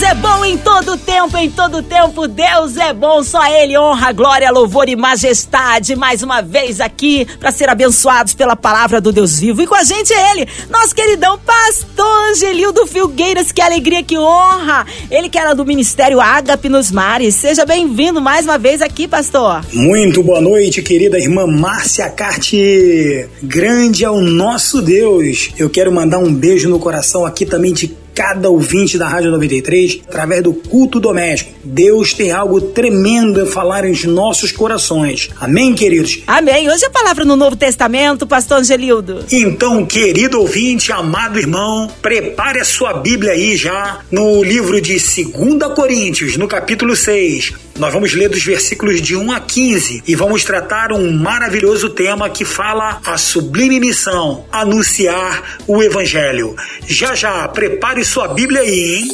Deus é bom em todo tempo, em todo tempo Deus é bom, só Ele honra, glória, louvor e majestade. Mais uma vez aqui para ser abençoados pela palavra do Deus vivo. E com a gente ele, nosso queridão pastor Angelildo Filgueiras, que alegria, que honra. Ele que era do Ministério Ágape nos Mares. Seja bem-vindo mais uma vez aqui, pastor. Muito boa noite, querida irmã Márcia Carte. Grande é o nosso Deus. Eu quero mandar um beijo no coração aqui também de cada ouvinte da Rádio 93 através do culto doméstico. Deus tem algo tremendo a falar em nossos corações. Amém, queridos? Amém. Hoje a palavra no Novo Testamento, pastor Angelildo. Então, querido ouvinte, amado irmão, prepare a sua Bíblia aí já no livro de 2 Coríntios, no capítulo 6. Nós vamos ler dos versículos de 1 a 15 e vamos tratar um maravilhoso tema que fala a sublime missão, anunciar o evangelho. Já já, prepare sua Bíblia aí, hein?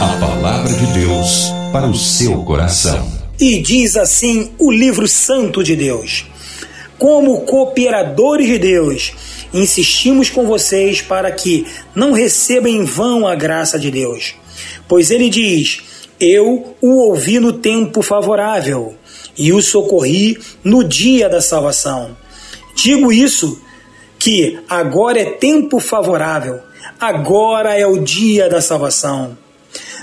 A palavra de Deus para o seu coração. E diz assim o livro santo de Deus: Como cooperadores de Deus, insistimos com vocês para que não recebam em vão a graça de Deus. Pois ele diz: Eu o ouvi no tempo favorável e o socorri no dia da salvação. Digo isso que agora é tempo favorável Agora é o dia da salvação.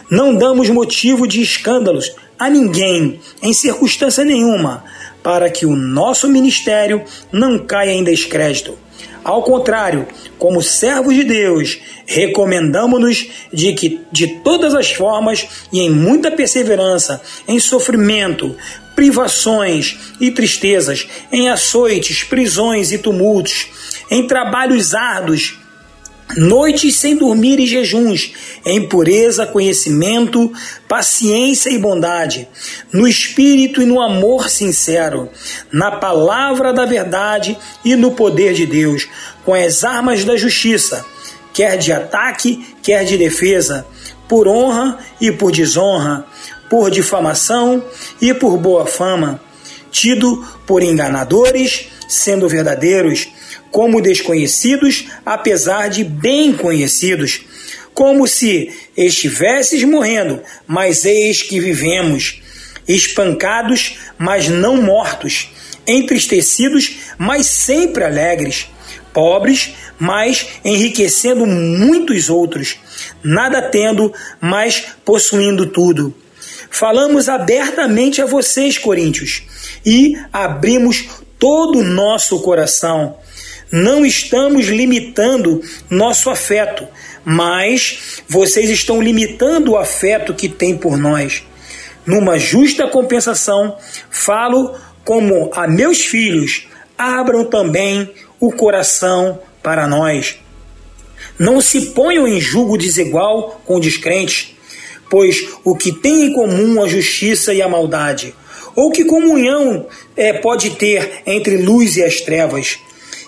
Não damos motivo de escândalos a ninguém, em circunstância nenhuma, para que o nosso ministério não caia em descrédito. Ao contrário, como servos de Deus, recomendamos-nos de que, de todas as formas e em muita perseverança, em sofrimento, privações e tristezas, em açoites, prisões e tumultos, em trabalhos árduos, Noites sem dormir e jejuns, em pureza, conhecimento, paciência e bondade, no espírito e no amor sincero, na palavra da verdade e no poder de Deus, com as armas da justiça, quer de ataque, quer de defesa, por honra e por desonra, por difamação e por boa fama, tido por enganadores, sendo verdadeiros como desconhecidos, apesar de bem conhecidos, como se estivesses morrendo, mas eis que vivemos, espancados, mas não mortos, entristecidos, mas sempre alegres, pobres, mas enriquecendo muitos outros, nada tendo, mas possuindo tudo. Falamos abertamente a vocês, coríntios, e abrimos todo o nosso coração não estamos limitando nosso afeto, mas vocês estão limitando o afeto que têm por nós. Numa justa compensação, falo como a meus filhos, abram também o coração para nós. Não se ponham em julgo desigual com descrentes, pois o que tem em comum a justiça e a maldade? Ou que comunhão é, pode ter entre luz e as trevas?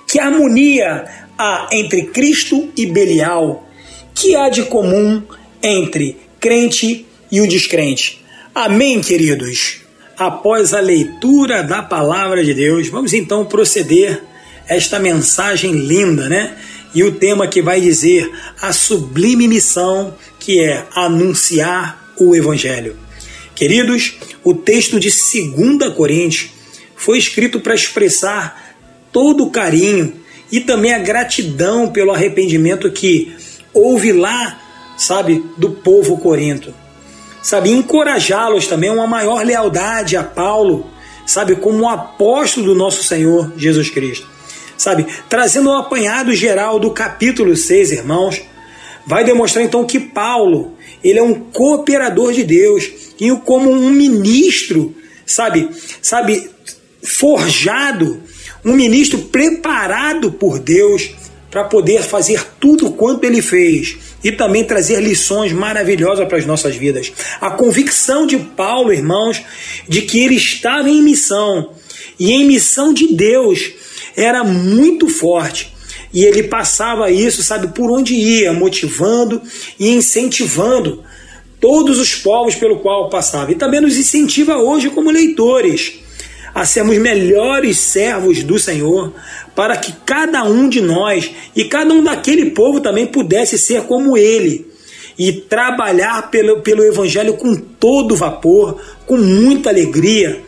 Que harmonia há entre Cristo e Belial? Que há de comum entre crente e o descrente? Amém, queridos? Após a leitura da palavra de Deus, vamos então proceder esta mensagem linda, né? E o tema que vai dizer a sublime missão que é anunciar o Evangelho. Queridos, o texto de 2 Coríntios foi escrito para expressar todo o carinho e também a gratidão pelo arrependimento que houve lá, sabe, do povo corinto. Sabe, encorajá-los também a uma maior lealdade a Paulo, sabe, como um apóstolo do nosso Senhor Jesus Cristo. Sabe, trazendo um apanhado geral do capítulo 6, irmãos, vai demonstrar então que Paulo, ele é um cooperador de Deus e como um ministro, sabe, sabe, forjado um ministro preparado por Deus para poder fazer tudo quanto ele fez e também trazer lições maravilhosas para as nossas vidas. A convicção de Paulo, irmãos, de que ele estava em missão e em missão de Deus era muito forte. E ele passava isso, sabe, por onde ia, motivando e incentivando todos os povos pelo qual passava. E também nos incentiva hoje como leitores a sermos melhores servos do Senhor, para que cada um de nós e cada um daquele povo também pudesse ser como ele e trabalhar pelo, pelo Evangelho com todo vapor, com muita alegria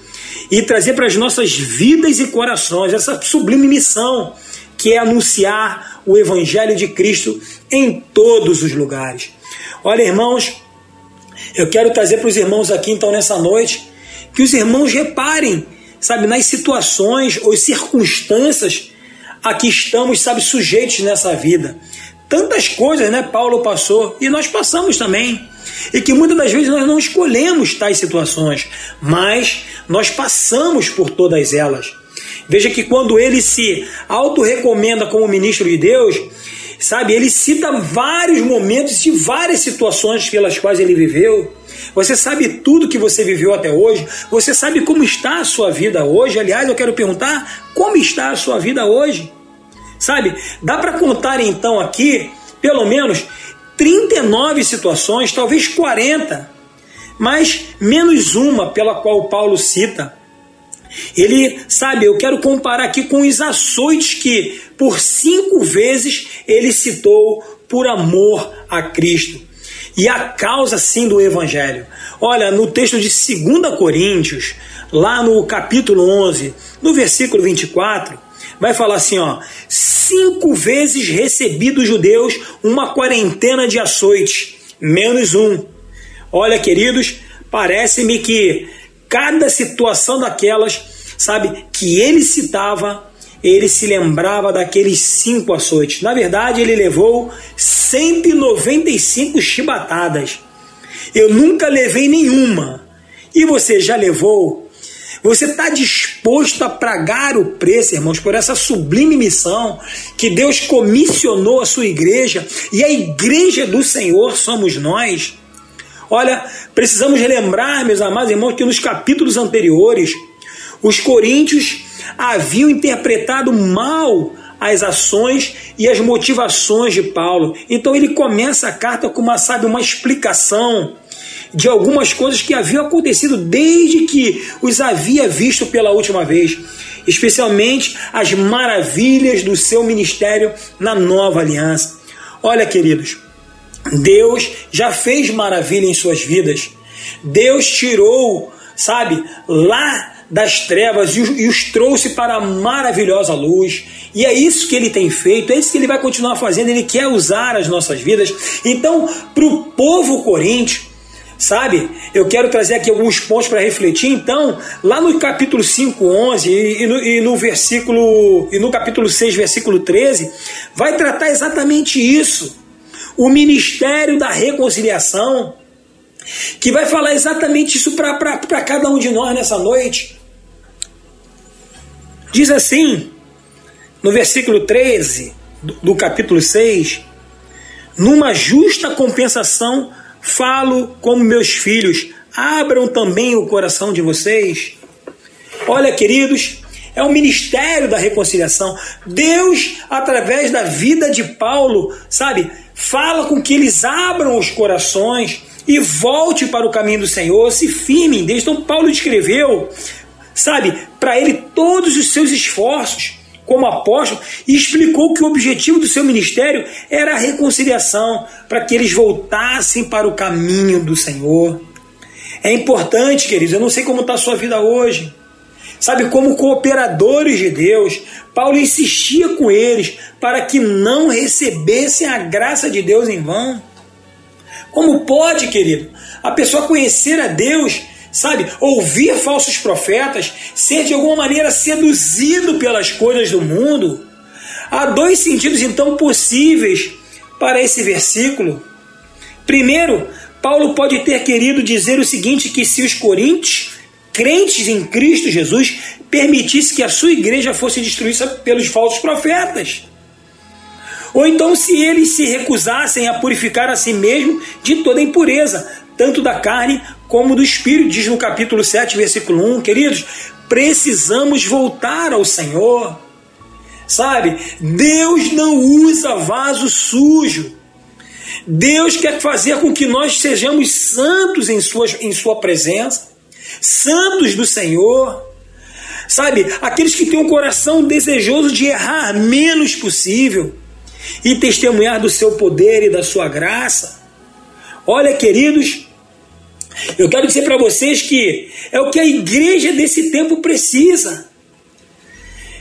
e trazer para as nossas vidas e corações essa sublime missão que é anunciar o Evangelho de Cristo em todos os lugares. Olha, irmãos, eu quero trazer para os irmãos aqui, então, nessa noite, que os irmãos reparem, sabe, nas situações ou circunstâncias a que estamos, sabe, sujeitos nessa vida. Tantas coisas, né, Paulo passou e nós passamos também. E que muitas das vezes nós não escolhemos tais situações, mas nós passamos por todas elas. Veja que quando ele se auto-recomenda como ministro de Deus, sabe, ele cita vários momentos e várias situações pelas quais ele viveu. Você sabe tudo que você viveu até hoje, você sabe como está a sua vida hoje. Aliás, eu quero perguntar: como está a sua vida hoje? Sabe, dá para contar então aqui, pelo menos 39 situações, talvez 40, mas menos uma pela qual Paulo cita ele, sabe, eu quero comparar aqui com os açoites que por cinco vezes ele citou por amor a Cristo. E a causa sim do Evangelho. Olha, no texto de 2 Coríntios, lá no capítulo 11, no versículo 24, vai falar assim: ó, cinco vezes recebi dos judeus uma quarentena de açoites, menos um. Olha, queridos, parece-me que cada situação daquelas, sabe, que ele citava, ele se lembrava daqueles cinco açoites. Na verdade, ele levou 195 chibatadas. Eu nunca levei nenhuma. E você já levou? Você está disposto a pagar o preço, irmãos, por essa sublime missão que Deus comissionou a sua igreja e a igreja do Senhor somos nós? Olha, precisamos relembrar, meus amados irmãos, que nos capítulos anteriores, os coríntios haviam interpretado mal as ações e as motivações de Paulo. Então ele começa a carta com uma, sabe, uma explicação de algumas coisas que haviam acontecido desde que os havia visto pela última vez, especialmente as maravilhas do seu ministério na nova aliança. Olha, queridos, Deus já fez maravilha em suas vidas. Deus tirou, sabe, lá das trevas e os trouxe para a maravilhosa luz. E é isso que ele tem feito, é isso que ele vai continuar fazendo. Ele quer usar as nossas vidas. Então, para o povo coríntios, sabe, eu quero trazer aqui alguns pontos para refletir. Então, lá no capítulo 5, 11 e no, e no versículo, e no capítulo 6, versículo 13, vai tratar exatamente isso o ministério da reconciliação, que vai falar exatamente isso para cada um de nós nessa noite. Diz assim, no versículo 13 do, capítulo 6: Numa justa compensação falo como meus filhos, abram também o coração de vocês. Olha, queridos, é o ministério da reconciliação. Deus, através da vida de Paulo, sabe, fala com que eles abram os corações e volte para o caminho do Senhor, se firmem. Então, Paulo escreveu, sabe, para ele todos os seus esforços como apóstolo e explicou que o objetivo do seu ministério era a reconciliação, para que eles voltassem para o caminho do Senhor. É importante, queridos, eu não sei como está a sua vida hoje. Sabe, como cooperadores de Deus, Paulo insistia com eles para que não recebessem a graça de Deus em vão. Como pode, querido, a pessoa conhecer a Deus, sabe, ouvir falsos profetas, ser de alguma maneira seduzido pelas coisas do mundo? Há dois sentidos então possíveis para esse versículo. Primeiro, Paulo pode ter querido dizer o seguinte: que se os coríntios crentes em Cristo Jesus permitisse que a sua igreja fosse destruída pelos falsos profetas. Ou então, se eles se recusassem a purificar a si mesmo de toda impureza, tanto da carne como do espírito, diz no capítulo 7, versículo 1, queridos, precisamos voltar ao Senhor. Sabe, Deus não usa vaso sujo. Deus quer fazer com que nós sejamos santos em sua, em sua presença, santos do Senhor. Sabe, aqueles que têm um coração desejoso de errar menos possível e testemunhar do seu poder e da sua graça. Olha, queridos, eu quero dizer para vocês que é o que a igreja desse tempo precisa.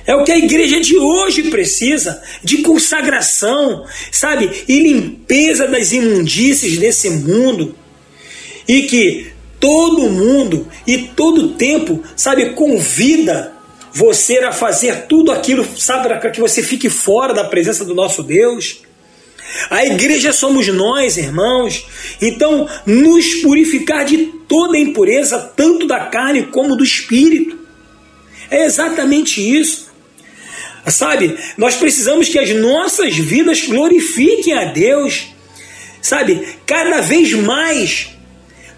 É o que a igreja de hoje precisa, de consagração, sabe? E limpeza das imundícies desse mundo. E que todo mundo e todo tempo, sabe, convida você a fazer tudo aquilo, sabe, para que você fique fora da presença do nosso Deus. A igreja somos nós, irmãos. Então, nos purificar de toda impureza, tanto da carne como do espírito. É exatamente isso. Sabe, nós precisamos que as nossas vidas glorifiquem a Deus. Sabe, cada vez mais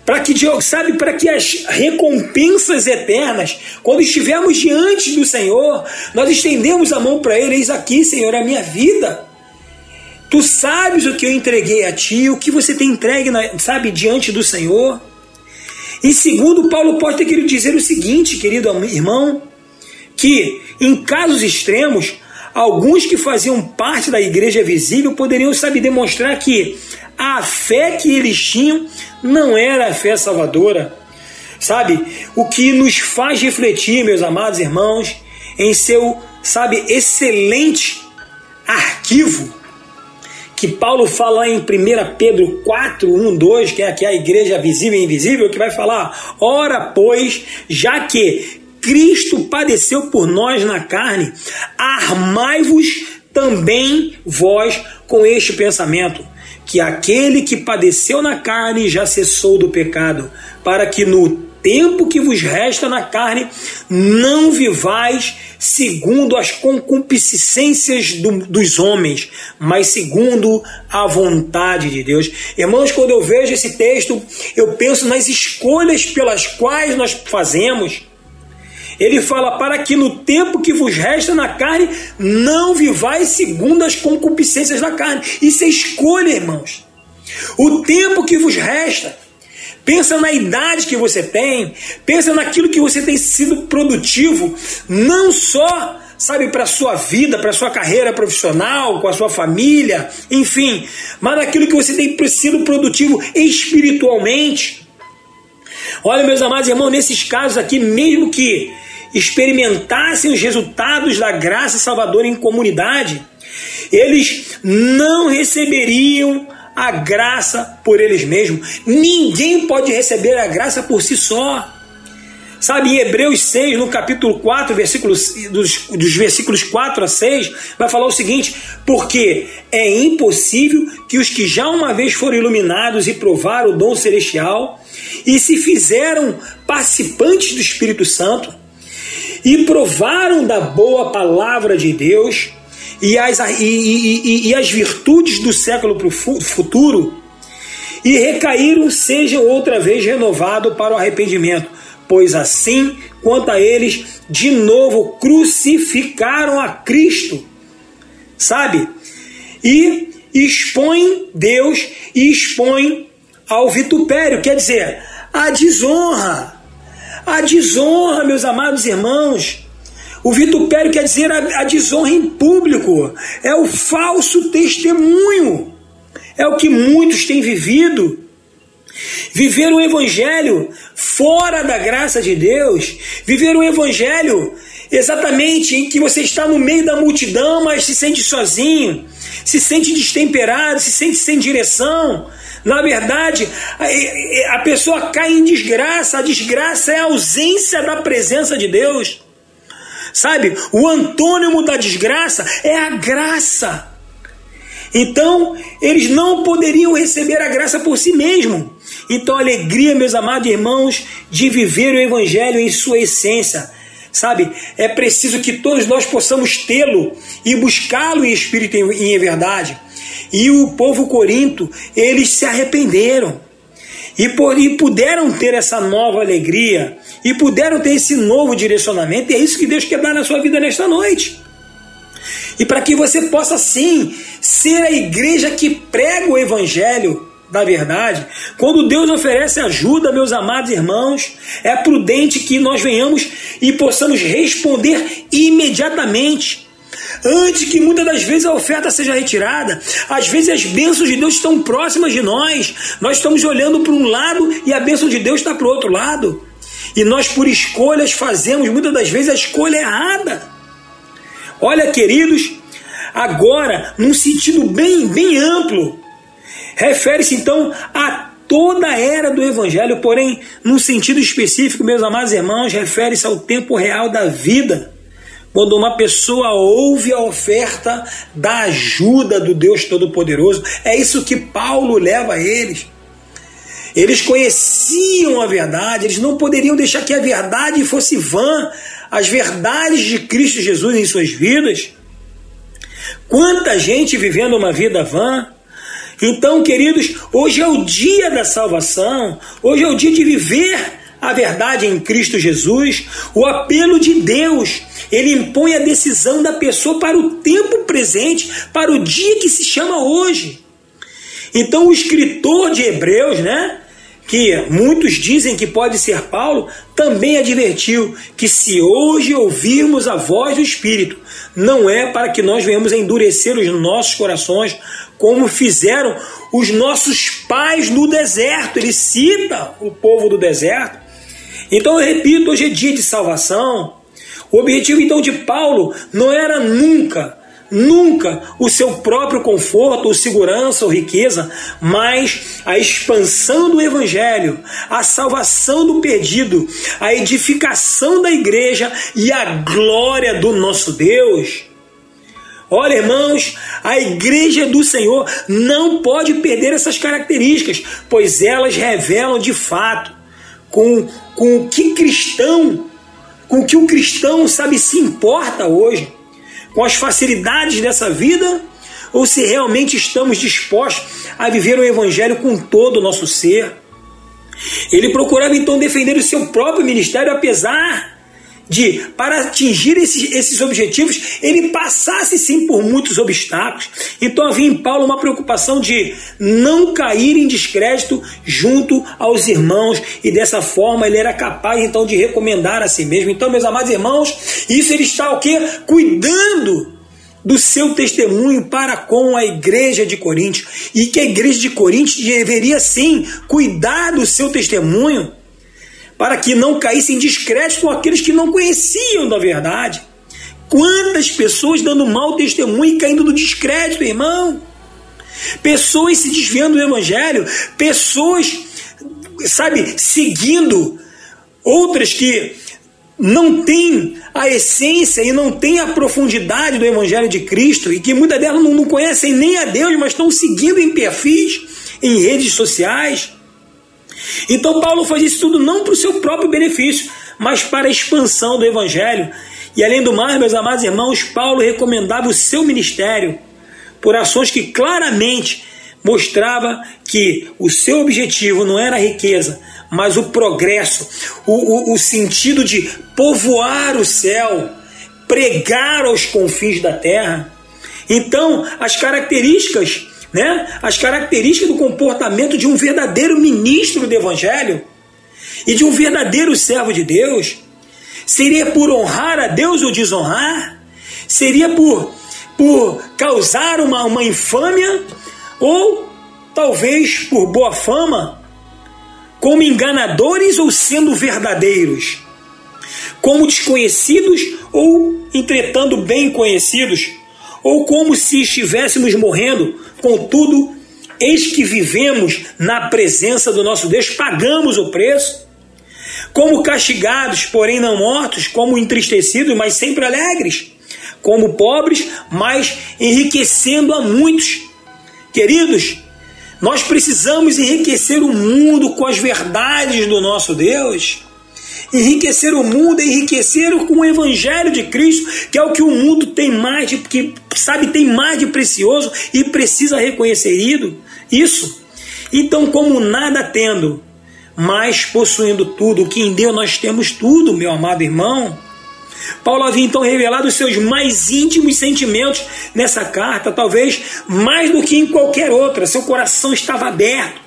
para que sabe para que as recompensas eternas, quando estivermos diante do Senhor, nós estendemos a mão para Ele, eis aqui, Senhor, a minha vida. Tu sabes o que eu entreguei a ti, o que você tem entregue, sabe, diante do Senhor. E segundo, Paulo pode ter querido dizer o seguinte, querido irmão, que em casos extremos, alguns que faziam parte da igreja visível poderiam, sabe, demonstrar que a fé que eles tinham não era a fé salvadora. Sabe, o que nos faz refletir, meus amados irmãos, em seu, sabe, excelente arquivo que Paulo fala em 1 Pedro 4, 1, 2, que é aqui a igreja visível e invisível, que vai falar: Ora, pois, já que Cristo padeceu por nós na carne, armai-vos também vós com este pensamento, que aquele que padeceu na carne já cessou do pecado, para que no tempo que vos resta na carne, não vivais segundo as concupiscências do, dos homens, mas segundo a vontade de Deus. Irmãos, quando eu vejo esse texto, eu penso nas escolhas pelas quais nós fazemos. Ele fala: para que no tempo que vos resta na carne, não vivais segundo as concupiscências da carne. Isso é escolha, irmãos. O tempo que vos resta Pensa na idade que você tem, pensa naquilo que você tem sido produtivo, não só, sabe, para a sua vida, para a sua carreira profissional, com a sua família, enfim, mas naquilo que você tem sido produtivo espiritualmente. Olha, meus amados irmãos, nesses casos aqui, mesmo que experimentassem os resultados da graça salvadora em comunidade, eles não receberiam a graça por eles mesmos. Ninguém pode receber a graça por si só. Sabe, em Hebreus 6, no capítulo 4, versículos, dos, dos versículos 4 a 6, vai falar o seguinte: Porque é impossível que os que já uma vez foram iluminados e provaram o dom celestial e se fizeram participantes do Espírito Santo e provaram da boa palavra de Deus e as, e, e, e as virtudes do século futuro e recaíram, sejam outra vez renovados para o arrependimento, pois assim quanto a eles, de novo crucificaram a Cristo, sabe? E expõe Deus e expõe ao vitupério, quer dizer, a desonra. A desonra, meus amados irmãos. O vitupério quer dizer a, a desonra em público, é o falso testemunho, é o que muitos têm vivido. Viver o evangelho fora da graça de Deus, viver o evangelho exatamente em que você está no meio da multidão, mas se sente sozinho, se sente destemperado, se sente sem direção. Na verdade, a pessoa cai em desgraça, a desgraça é a ausência da presença de Deus. Sabe? O antônimo da desgraça é a graça. Então, eles não poderiam receber a graça por si mesmos. Então, alegria, meus amados irmãos, de viver o Evangelho em sua essência. Sabe? É preciso que todos nós possamos tê-lo e buscá-lo em espírito e em verdade. E o povo corinto, eles se arrependeram. E, por, e puderam ter essa nova alegria, e puderam ter esse novo direcionamento, e é isso que Deus quer dar na sua vida nesta noite. E para que você possa sim ser a igreja que prega o evangelho da verdade, quando Deus oferece ajuda, meus amados irmãos, é prudente que nós venhamos e possamos responder imediatamente. Antes que muitas das vezes a oferta seja retirada, às vezes as bênçãos de Deus estão próximas de nós, nós estamos olhando para um lado e a bênção de Deus está para o outro lado. E nós, por escolhas, fazemos muitas das vezes a escolha errada. Olha, queridos, agora, num sentido bem, bem amplo, refere-se então a toda a era do Evangelho, porém, num sentido específico, meus amados irmãos, refere-se ao tempo real da vida. Quando uma pessoa ouve a oferta da ajuda do Deus Todo-Poderoso, é isso que Paulo leva a eles. Eles conheciam a verdade, eles não poderiam deixar que a verdade fosse vã, as verdades de Cristo Jesus em suas vidas. Quanta gente vivendo uma vida vã. Então, queridos, hoje é o dia da salvação, hoje é o dia de viver a verdade em Cristo Jesus. O apelo de Deus, ele impõe a decisão da pessoa para o tempo presente, para o dia que se chama hoje. Então, o escritor de Hebreus, né? Que muitos dizem que pode ser Paulo, também advertiu que se hoje ouvirmos a voz do Espírito, não é para que nós venhamos endurecer os nossos corações, como fizeram os nossos pais no deserto. Ele cita o povo do deserto. Então eu repito, hoje é dia de salvação. O objetivo então de Paulo não era nunca nunca o seu próprio conforto, ou segurança, ou riqueza, mas a expansão do Evangelho, a salvação do perdido, a edificação da igreja e a glória do nosso Deus. Olha, irmãos, a igreja do Senhor não pode perder essas características, pois elas revelam de fato com, com o que cristão, com o que o cristão sabe se importa hoje com as facilidades dessa vida ou se realmente estamos dispostos a viver o Evangelho com todo o nosso ser. Ele procurava então defender o seu próprio ministério, apesar de, para atingir esses, esses objetivos, ele passasse sim por muitos obstáculos. Então havia em Paulo uma preocupação de não cair em descrédito junto aos irmãos, e dessa forma ele era capaz então de recomendar a si mesmo. Então, meus amados irmãos, isso ele está o quê? Cuidando do seu testemunho para com a igreja de Coríntios e que a igreja de Coríntios deveria sim cuidar do seu testemunho para que não caíssem em descrédito com aqueles que não conheciam da verdade. Quantas pessoas dando mau testemunho e caindo no descrédito, irmão? Pessoas se desviando do evangelho, pessoas, sabe, seguindo outras que não têm a essência e não têm a profundidade do Evangelho de Cristo e que muitas delas não conhecem nem a Deus, mas estão seguindo em perfis, em redes sociais. Então Paulo faz isso tudo não para o seu próprio benefício, mas para a expansão do Evangelho. E além do mais, meus amados irmãos, Paulo recomendava o seu ministério por ações que claramente mostrava que o seu objetivo não era a riqueza, mas o progresso, o, o, o sentido de povoar o céu, pregar aos confins da terra. Então, as características né, as características do comportamento de um verdadeiro ministro do Evangelho e de um verdadeiro servo de Deus. Seria por honrar a Deus ou desonrar? Seria por, por causar uma, uma infâmia? Ou talvez por boa fama? Como enganadores ou sendo verdadeiros? Como desconhecidos ou entretando bem conhecidos? Ou como se estivéssemos morrendo, Contudo, eis que vivemos na presença do nosso Deus, pagamos o preço. Como castigados, porém não mortos, como entristecidos, mas sempre alegres, como pobres, mas enriquecendo a muitos. Queridos, nós precisamos enriquecer o mundo com as verdades do nosso Deus. Enriquecer o mundo é enriquecer com o Evangelho de Cristo, que é o que o mundo tem mais de, que sabe, tem mais de precioso e precisa reconhecer isso. Então, como nada tendo, mas possuindo tudo, que em Deus nós temos tudo, meu amado irmão. Paulo havia então revelado os seus mais íntimos sentimentos nessa carta, talvez mais do que em qualquer outra. Seu coração estava aberto.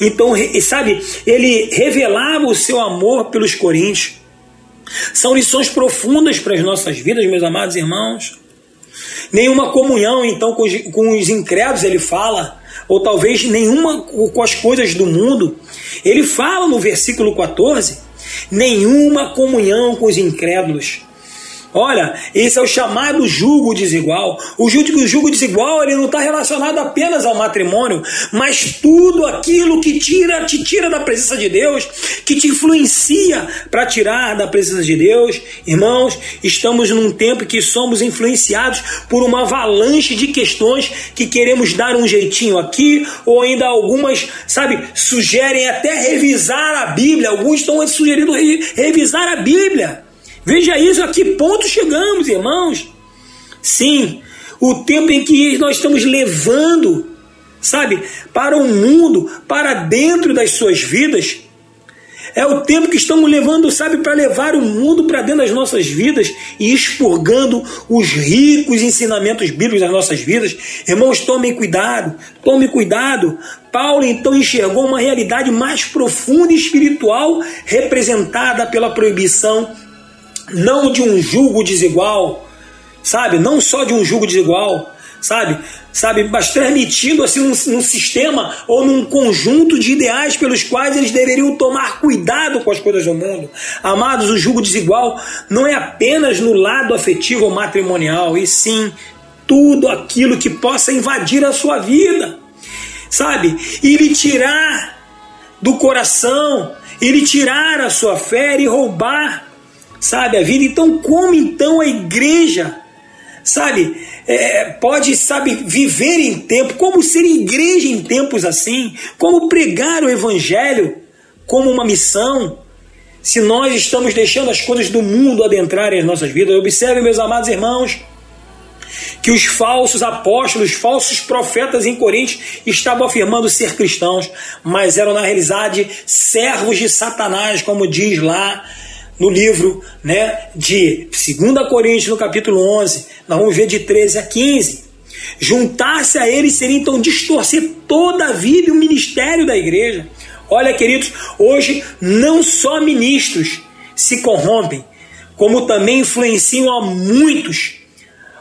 Então, sabe, ele revelava o seu amor pelos coríntios. São lições profundas para as nossas vidas, meus amados irmãos. Nenhuma comunhão, então, com os, com os incrédulos, ele fala, ou talvez nenhuma com as coisas do mundo. Ele fala no versículo 14: nenhuma comunhão com os incrédulos. Olha, esse é o chamado jugo desigual. O jugo, o jugo desigual ele não está relacionado apenas ao matrimônio, mas tudo aquilo que tira, te tira da presença de Deus, que te influencia para tirar da presença de Deus. Irmãos, estamos num tempo que somos influenciados por uma avalanche de questões que queremos dar um jeitinho aqui, ou ainda algumas, sabe, sugerem até revisar a Bíblia. Alguns estão sugerindo revisar a Bíblia. Veja isso, a que ponto chegamos, irmãos. Sim, o tempo em que nós estamos levando, sabe, para o mundo, para dentro das suas vidas, é o tempo que estamos levando, sabe, para levar o mundo para dentro das nossas vidas e expurgando os ricos ensinamentos bíblicos das nossas vidas. Irmãos, tomem cuidado, tomem cuidado. Paulo então enxergou uma realidade mais profunda e espiritual representada pela proibição não de um julgo desigual, sabe? Não só de um julgo desigual, sabe? Sabe, mas transmitindo assim um, um, sistema ou num conjunto de ideais pelos quais eles deveriam tomar cuidado com as coisas do mundo. Amados, o julgo desigual não é apenas no lado afetivo ou matrimonial, e sim tudo aquilo que possa invadir a sua vida, sabe? E lhe tirar do coração, e lhe tirar a sua fé e roubar sabe, a vida. Então, como então a igreja, sabe, é, pode, sabe, viver em tempo, como ser igreja em tempos assim, como pregar o evangelho como uma missão, se nós estamos deixando as coisas do mundo adentrarem as nossas vidas. Observe, meus amados irmãos, que os falsos apóstolos, os falsos profetas em Corinto estavam afirmando ser cristãos, mas eram na realidade servos de Satanás, como diz lá no livro né, de 2 Coríntios, no capítulo 11, nós vamos ver de 13 a 15. Juntar-se a eles seria então distorcer toda a vida e o ministério da igreja. Olha, queridos, hoje não só ministros se corrompem, como também influenciam a muitos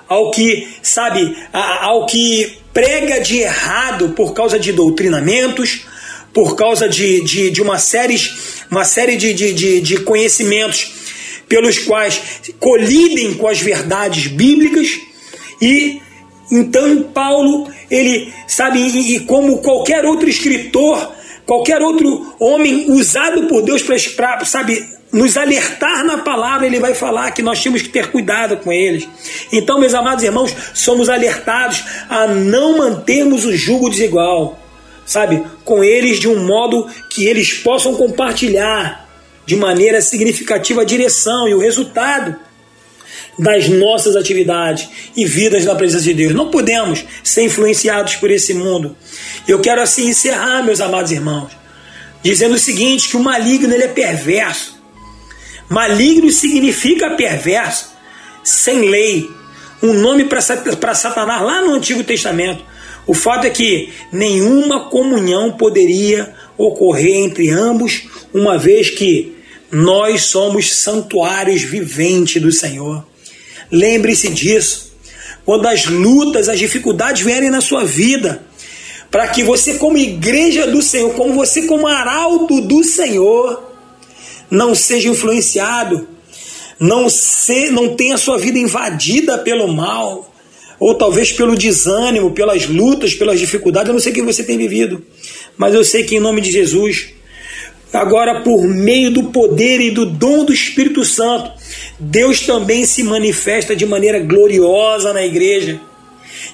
ao que, sabe, ao que prega de errado por causa de doutrinamentos, por causa de, de, de uma série, uma série de, de, de, de conhecimentos pelos quais colidem com as verdades bíblicas e então Paulo, ele sabe, e, e como qualquer outro escritor, qualquer outro homem usado por Deus para, sabe, nos alertar na palavra, ele vai falar que nós temos que ter cuidado com eles. Então, meus amados irmãos, somos alertados a não mantermos o jugo desigual sabe, com eles de um modo que eles possam compartilhar de maneira significativa a direção e o resultado das nossas atividades e vidas na presença de Deus. Não podemos ser influenciados por esse mundo. Eu quero assim encerrar, meus amados irmãos, dizendo o seguinte: que o maligno ele é perverso. Maligno significa perverso, sem lei. Um nome para Satanás lá no Antigo Testamento. O fato é que nenhuma comunhão poderia ocorrer entre ambos, uma vez que nós somos santuários viventes do Senhor. Lembre-se disso. Quando as lutas, as dificuldades vierem na sua vida, para que você, como igreja do Senhor, como você, como arauto do Senhor, não seja influenciado, não, se, não tenha sua vida invadida pelo mal, ou talvez pelo desânimo, pelas lutas, pelas dificuldades, eu não sei o que você tem vivido, mas eu sei que em nome de Jesus, agora por meio do poder e do dom do Espírito Santo, Deus também se manifesta de maneira gloriosa na igreja.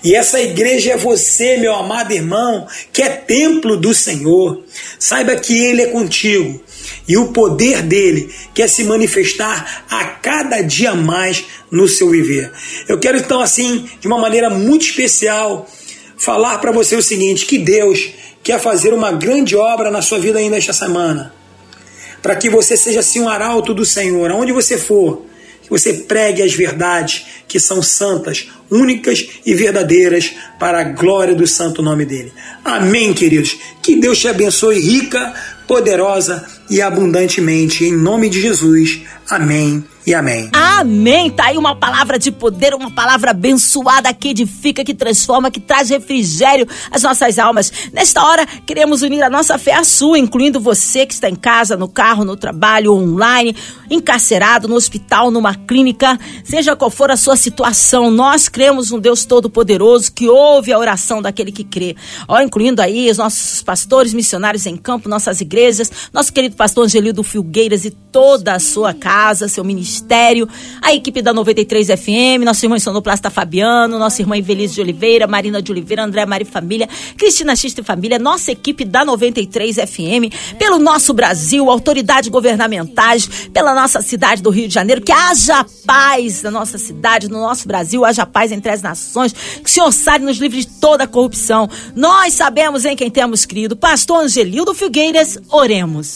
E essa igreja é você, meu amado irmão, que é templo do Senhor. Saiba que Ele é contigo e o poder dele quer se manifestar a cada dia mais no seu viver. Eu quero então, assim, de uma maneira muito especial, falar para você o seguinte: que Deus quer fazer uma grande obra na sua vida ainda esta semana, para que você seja assim um arauto do Senhor, aonde você for, que você pregue as verdades que são santas, únicas e verdadeiras para a glória do santo nome dele. Amém, queridos. Que Deus te abençoe rica, poderosa e abundantemente em nome de Jesus. Amém e amém. Amém. Tá aí uma palavra de poder, uma palavra abençoada que edifica, que transforma, que traz refrigério às nossas almas. Nesta hora, queremos unir a nossa fé à sua, incluindo você que está em casa, no carro, no trabalho, online, encarcerado, no hospital, numa clínica, seja qual for a sua situação. Nós cremos um Deus todo-poderoso que ouve a oração daquele que crê. Ó, incluindo aí os nossos pastores, missionários em campo, nossas igrejas, nosso querido pastor Angelildo Filgueiras e toda a sua casa, seu ministério, a equipe da 93 FM, nosso irmão Sonoplasta Fabiano, nossa irmã Invelise de Oliveira, Marina de Oliveira, André Mari Família, Cristina Xista e Família, nossa equipe da 93 FM, pelo nosso Brasil, autoridades governamentais, pela nossa cidade do Rio de Janeiro, que haja paz na nossa cidade, no nosso Brasil, haja paz entre as nações, que o Senhor sabe nos livre de toda a corrupção. Nós sabemos em quem temos crido. Pastor Angelildo Figueiras, oremos.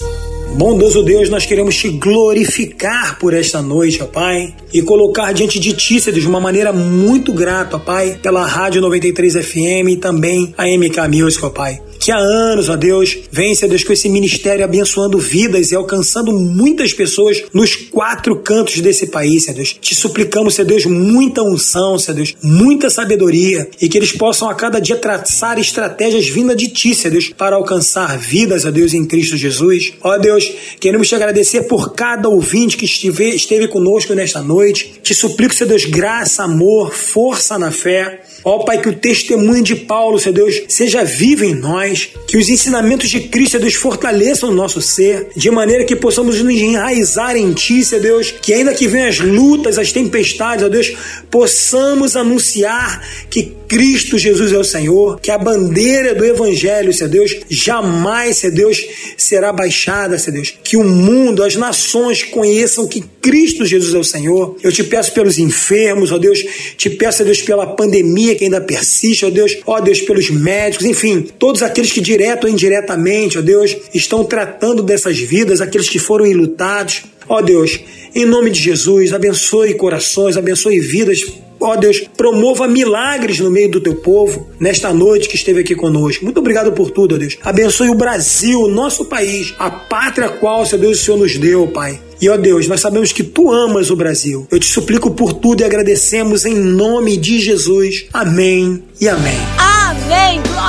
Bondoso Deus, nós queremos te glorificar por esta noite, ó Pai, e colocar diante de ti, Senhor, de uma maneira muito grata, ó Pai, pela Rádio 93 FM e também a MK Music, ó Pai que há anos, ó Deus, vem, Senhor Deus, com esse ministério abençoando vidas e alcançando muitas pessoas nos quatro cantos desse país, Senhor Deus. Te suplicamos, Senhor Deus, muita unção, Senhor Deus, muita sabedoria e que eles possam a cada dia traçar estratégias vindas de Ti, Senhor Deus, para alcançar vidas, ó Deus, em Cristo Jesus. Ó Deus, queremos te agradecer por cada ouvinte que esteve, esteve conosco nesta noite. Te suplico, Senhor Deus, graça, amor, força na fé. Ó Pai, que o testemunho de Paulo, Senhor Deus, seja vivo em nós, que os ensinamentos de Cristo, Deus, fortaleçam o nosso ser, de maneira que possamos nos enraizar em Ti, Senhor Deus, que ainda que venham as lutas, as tempestades, ó Deus, possamos anunciar que Cristo Jesus é o Senhor, que a bandeira do Evangelho, Senhor Deus, jamais, Senhor Deus, será baixada, Senhor Deus. Que o mundo, as nações conheçam que Cristo Jesus é o Senhor. Eu te peço pelos enfermos, ó Deus, te peço, ó Deus, pela pandemia que ainda persiste, ó Deus, ó Deus, pelos médicos, enfim, todos aqueles que direto ou indiretamente, ó Deus, estão tratando dessas vidas, aqueles que foram enlutados. Ó Deus, em nome de Jesus, abençoe corações, abençoe vidas Ó Deus, promova milagres no meio do teu povo nesta noite que esteve aqui conosco. Muito obrigado por tudo, ó Deus. Abençoe o Brasil, o nosso país, a pátria qual, Senhor Deus, o Senhor nos deu, Pai. E ó Deus, nós sabemos que tu amas o Brasil. Eu te suplico por tudo e agradecemos em nome de Jesus. Amém e amém.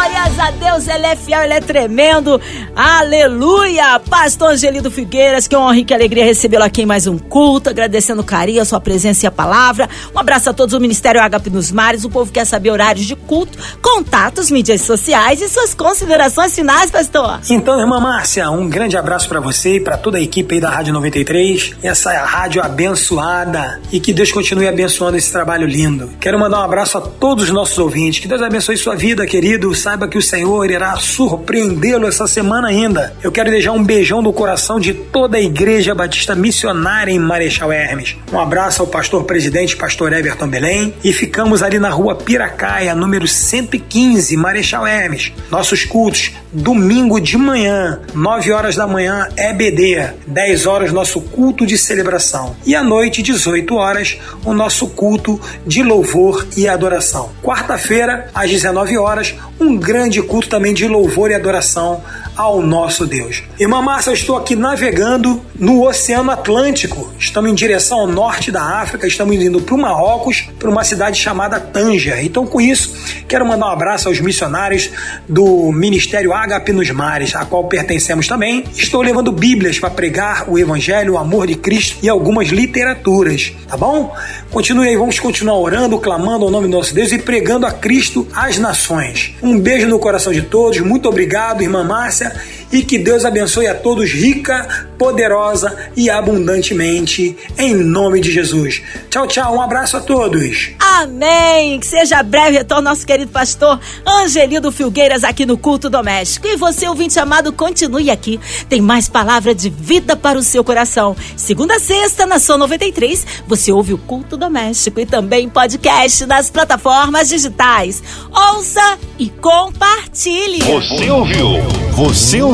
Glórias a Deus, ele é fiel, ele é tremendo. Aleluia. Pastor Angelino Figueiras, que honra e que alegria recebê-lo aqui em mais um culto, agradecendo o carinho, a sua presença e a palavra. Um abraço a todos o Ministério Agape nos Mares. O povo quer saber horários de culto, contatos, mídias sociais e suas considerações finais, pastor. Então, irmã Márcia, um grande abraço para você e para toda a equipe aí da Rádio 93. Essa é a rádio abençoada e que Deus continue abençoando esse trabalho lindo. Quero mandar um abraço a todos os nossos ouvintes. Que Deus abençoe sua vida, querido. Saiba que o Senhor irá surpreendê-lo essa semana ainda. Eu quero deixar um beijão no coração de toda a Igreja Batista Missionária em Marechal Hermes. Um abraço ao pastor presidente, pastor Everton Belém. E ficamos ali na rua Piracaia, número 115, Marechal Hermes. Nossos cultos, domingo de manhã, 9 horas da manhã, EBD. 10 horas, nosso culto de celebração. E à noite, 18 horas, o nosso culto de louvor e adoração. Quarta-feira, às 19 horas, um grande culto também de louvor e adoração ao nosso Deus. Irmã Márcia, eu estou aqui navegando no Oceano Atlântico. Estamos em direção ao norte da África, estamos indo para o Marrocos, para uma cidade chamada Tanger. Então, com isso, quero mandar um abraço aos missionários do Ministério Agape nos Mares, a qual pertencemos também. Estou levando Bíblias para pregar o Evangelho, o amor de Cristo e algumas literaturas, tá bom? Continue aí, vamos continuar orando, clamando ao nome do nosso Deus e pregando a Cristo às nações. Um beijo no coração de todos, muito obrigado, irmã Márcia, e que Deus abençoe a todos rica, poderosa e abundantemente, em nome de Jesus. Tchau, tchau, um abraço a todos. Amém. Que seja breve retorno nosso querido pastor Angelino Filgueiras aqui no Culto Doméstico. E você, ouvinte amado, continue aqui. Tem mais palavra de vida para o seu coração. Segunda a sexta, na Sua 93, você ouve o Culto Doméstico e também podcast nas plataformas digitais. Ouça e compartilhe. Você ouviu? Você ouviu?